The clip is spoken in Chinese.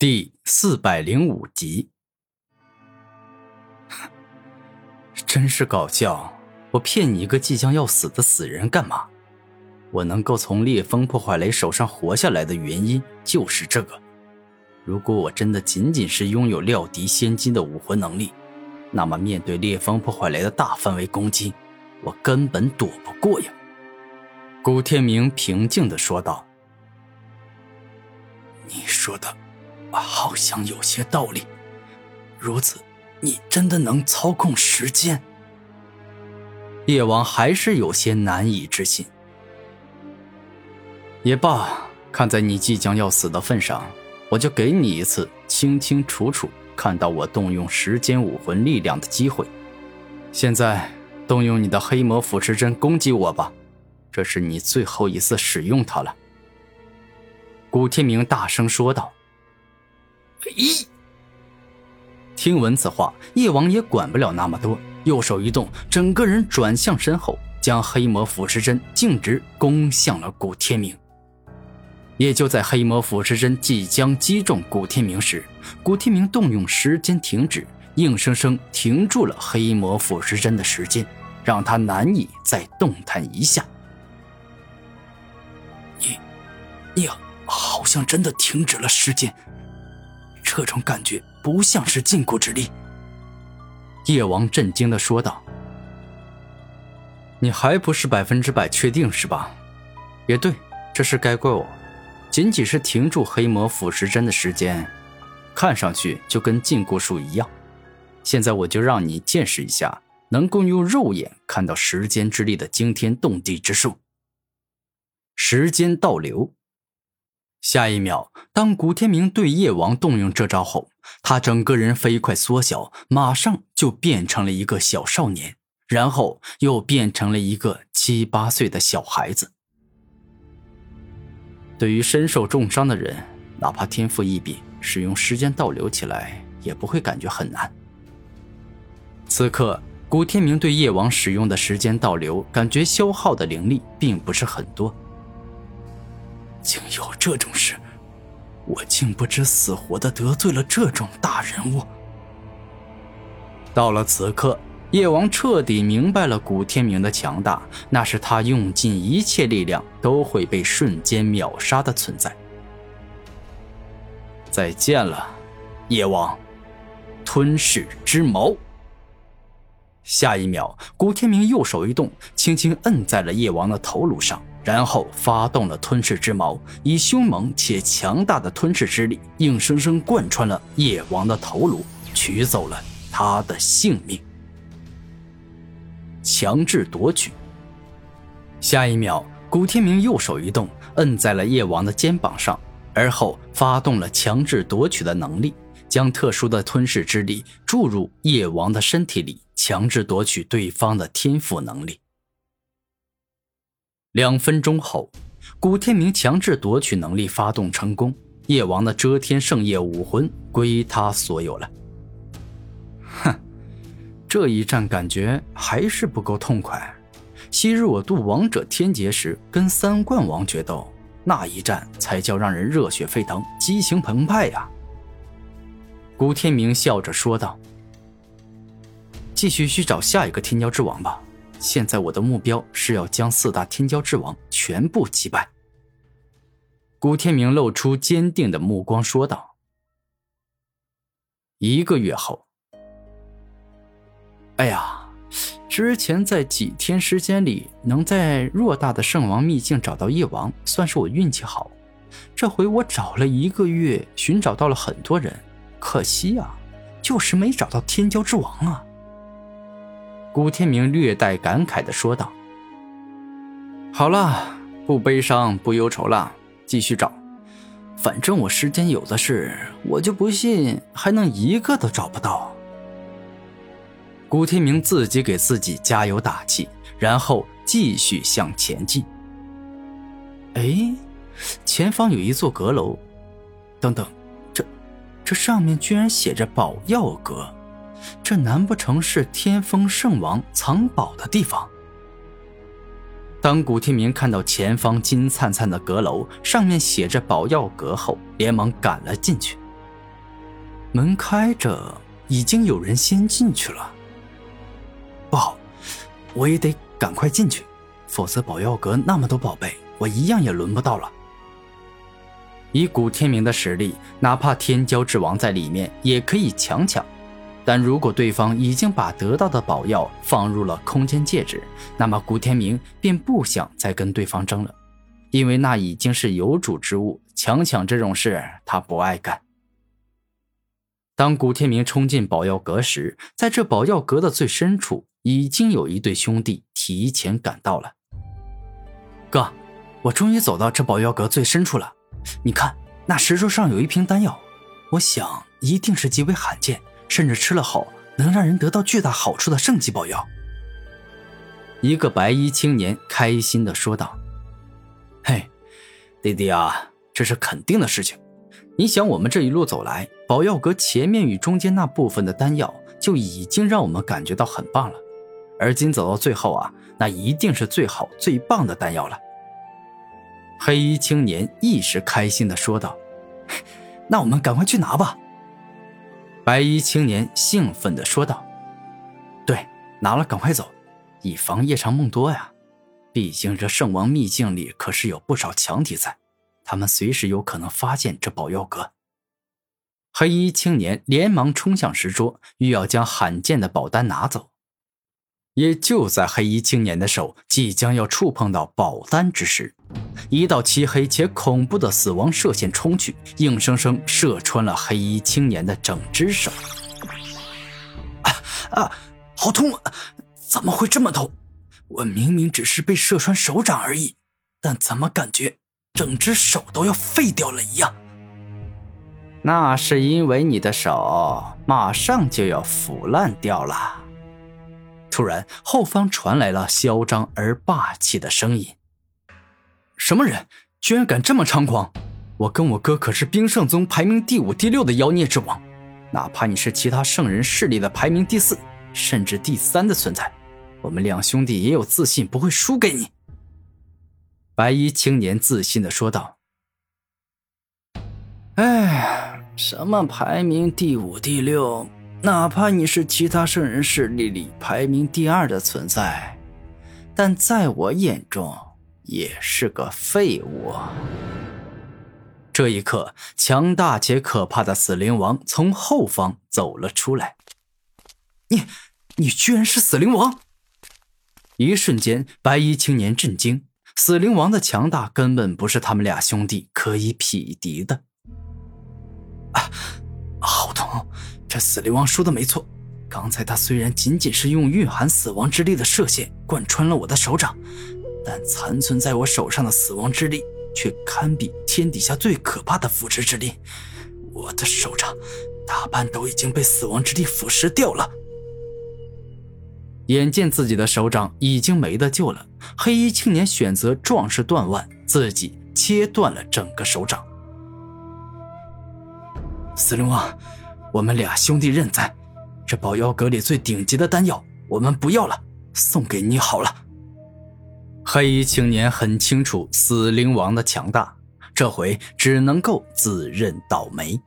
第四百零五集，真是搞笑！我骗你一个即将要死的死人干嘛？我能够从烈风破坏雷手上活下来的原因就是这个。如果我真的仅仅是拥有料敌仙金的武魂能力，那么面对烈风破坏雷的大范围攻击，我根本躲不过呀。古天明平静的说道：“你说的。”好像有些道理。如此，你真的能操控时间？叶王还是有些难以置信。也罢，看在你即将要死的份上，我就给你一次清清楚楚看到我动用时间武魂力量的机会。现在，动用你的黑魔腐蚀针攻击我吧，这是你最后一次使用它了。”古天明大声说道。咦！听闻此话，叶王也管不了那么多，右手一动，整个人转向身后，将黑魔腐蚀针径直攻向了古天明。也就在黑魔腐蚀针即将击中古天明时，古天明动用时间停止，硬生生停住了黑魔腐蚀针的时间，让他难以再动弹一下。你，你好像真的停止了时间。这种感觉不像是禁锢之力。叶王震惊的说道：“你还不是百分之百确定是吧？也对，这事该怪我。仅仅是停住黑魔腐蚀针的时间，看上去就跟禁锢术一样。现在我就让你见识一下，能够用肉眼看到时间之力的惊天动地之术——时间倒流。”下一秒，当古天明对叶王动用这招后，他整个人飞快缩小，马上就变成了一个小少年，然后又变成了一个七八岁的小孩子。对于身受重伤的人，哪怕天赋异禀，使用时间倒流起来也不会感觉很难。此刻，古天明对叶王使用的时间倒流，感觉消耗的灵力并不是很多。竟有这种事！我竟不知死活的得罪了这种大人物。到了此刻，叶王彻底明白了古天明的强大，那是他用尽一切力量都会被瞬间秒杀的存在。再见了，叶王！吞噬之矛。下一秒，古天明右手一动，轻轻摁在了叶王的头颅上。然后发动了吞噬之矛，以凶猛且强大的吞噬之力，硬生生贯穿了夜王的头颅，取走了他的性命。强制夺取。下一秒，古天明右手一动，摁在了夜王的肩膀上，而后发动了强制夺取的能力，将特殊的吞噬之力注入夜王的身体里，强制夺取对方的天赋能力。两分钟后，古天明强制夺取能力发动成功，叶王的遮天圣夜武魂归他所有了。哼，这一战感觉还是不够痛快。昔日我渡王者天劫时跟三冠王决斗，那一战才叫让人热血沸腾、激情澎湃呀！古天明笑着说道：“继续去找下一个天骄之王吧。”现在我的目标是要将四大天骄之王全部击败。古天明露出坚定的目光说道：“一个月后，哎呀，之前在几天时间里能在偌大的圣王秘境找到叶王，算是我运气好。这回我找了一个月，寻找到了很多人，可惜啊，就是没找到天骄之王啊。”古天明略带感慨的说道：“好了，不悲伤，不忧愁了，继续找。反正我时间有的是，我就不信还能一个都找不到。”古天明自己给自己加油打气，然后继续向前进。哎，前方有一座阁楼，等等，这这上面居然写着“宝药阁”。这难不成是天风圣王藏宝的地方？当古天明看到前方金灿灿的阁楼上面写着“宝药阁”后，连忙赶了进去。门开着，已经有人先进去了。不好，我也得赶快进去，否则宝药阁那么多宝贝，我一样也轮不到了。以古天明的实力，哪怕天骄之王在里面，也可以强抢。但如果对方已经把得到的宝药放入了空间戒指，那么古天明便不想再跟对方争了，因为那已经是有主之物，强抢这种事他不爱干。当古天明冲进宝药阁时，在这宝药阁的最深处，已经有一对兄弟提前赶到了。哥，我终于走到这宝药阁最深处了，你看那石柱上有一瓶丹药，我想一定是极为罕见。甚至吃了后能让人得到巨大好处的圣级宝药。一个白衣青年开心的说道：“嘿，弟弟啊，这是肯定的事情。你想，我们这一路走来，宝药阁前面与中间那部分的丹药就已经让我们感觉到很棒了，而今走到最后啊，那一定是最好最棒的丹药了。”黑衣青年一时开心的说道：“那我们赶快去拿吧。”白衣青年兴奋地说道：“对，拿了赶快走，以防夜长梦多呀。毕竟这圣王秘境里可是有不少强敌在，他们随时有可能发现这宝药阁。”黑衣青年连忙冲向石桌，欲要将罕见的宝丹拿走。也就在黑衣青年的手即将要触碰到宝丹之时，一道漆黑且恐怖的死亡射线冲去，硬生生射穿了黑衣青年的整只手。啊啊！好痛！啊！怎么会这么痛？我明明只是被射穿手掌而已，但怎么感觉整只手都要废掉了一样？那是因为你的手马上就要腐烂掉了。突然，后方传来了嚣张而霸气的声音：“什么人，居然敢这么猖狂？我跟我哥可是冰圣宗排名第五、第六的妖孽之王，哪怕你是其他圣人势力的排名第四，甚至第三的存在，我们两兄弟也有自信不会输给你。”白衣青年自信的说道：“哎，什么排名第五、第六？”哪怕你是其他圣人势力里排名第二的存在，但在我眼中也是个废物。这一刻，强大且可怕的死灵王从后方走了出来。你，你居然是死灵王！一瞬间，白衣青年震惊。死灵王的强大根本不是他们俩兄弟可以匹敌的。这死灵王说的没错，刚才他虽然仅仅是用蕴含死亡之力的射线贯穿了我的手掌，但残存在我手上的死亡之力却堪比天底下最可怕的腐蚀之力。我的手掌大半都已经被死亡之力腐蚀掉了。眼见自己的手掌已经没得救了，黑衣青年选择壮士断腕，自己切断了整个手掌。死灵王。我们俩兄弟认栽，这保妖阁里最顶级的丹药我们不要了，送给你好了。黑衣青年很清楚死灵王的强大，这回只能够自认倒霉。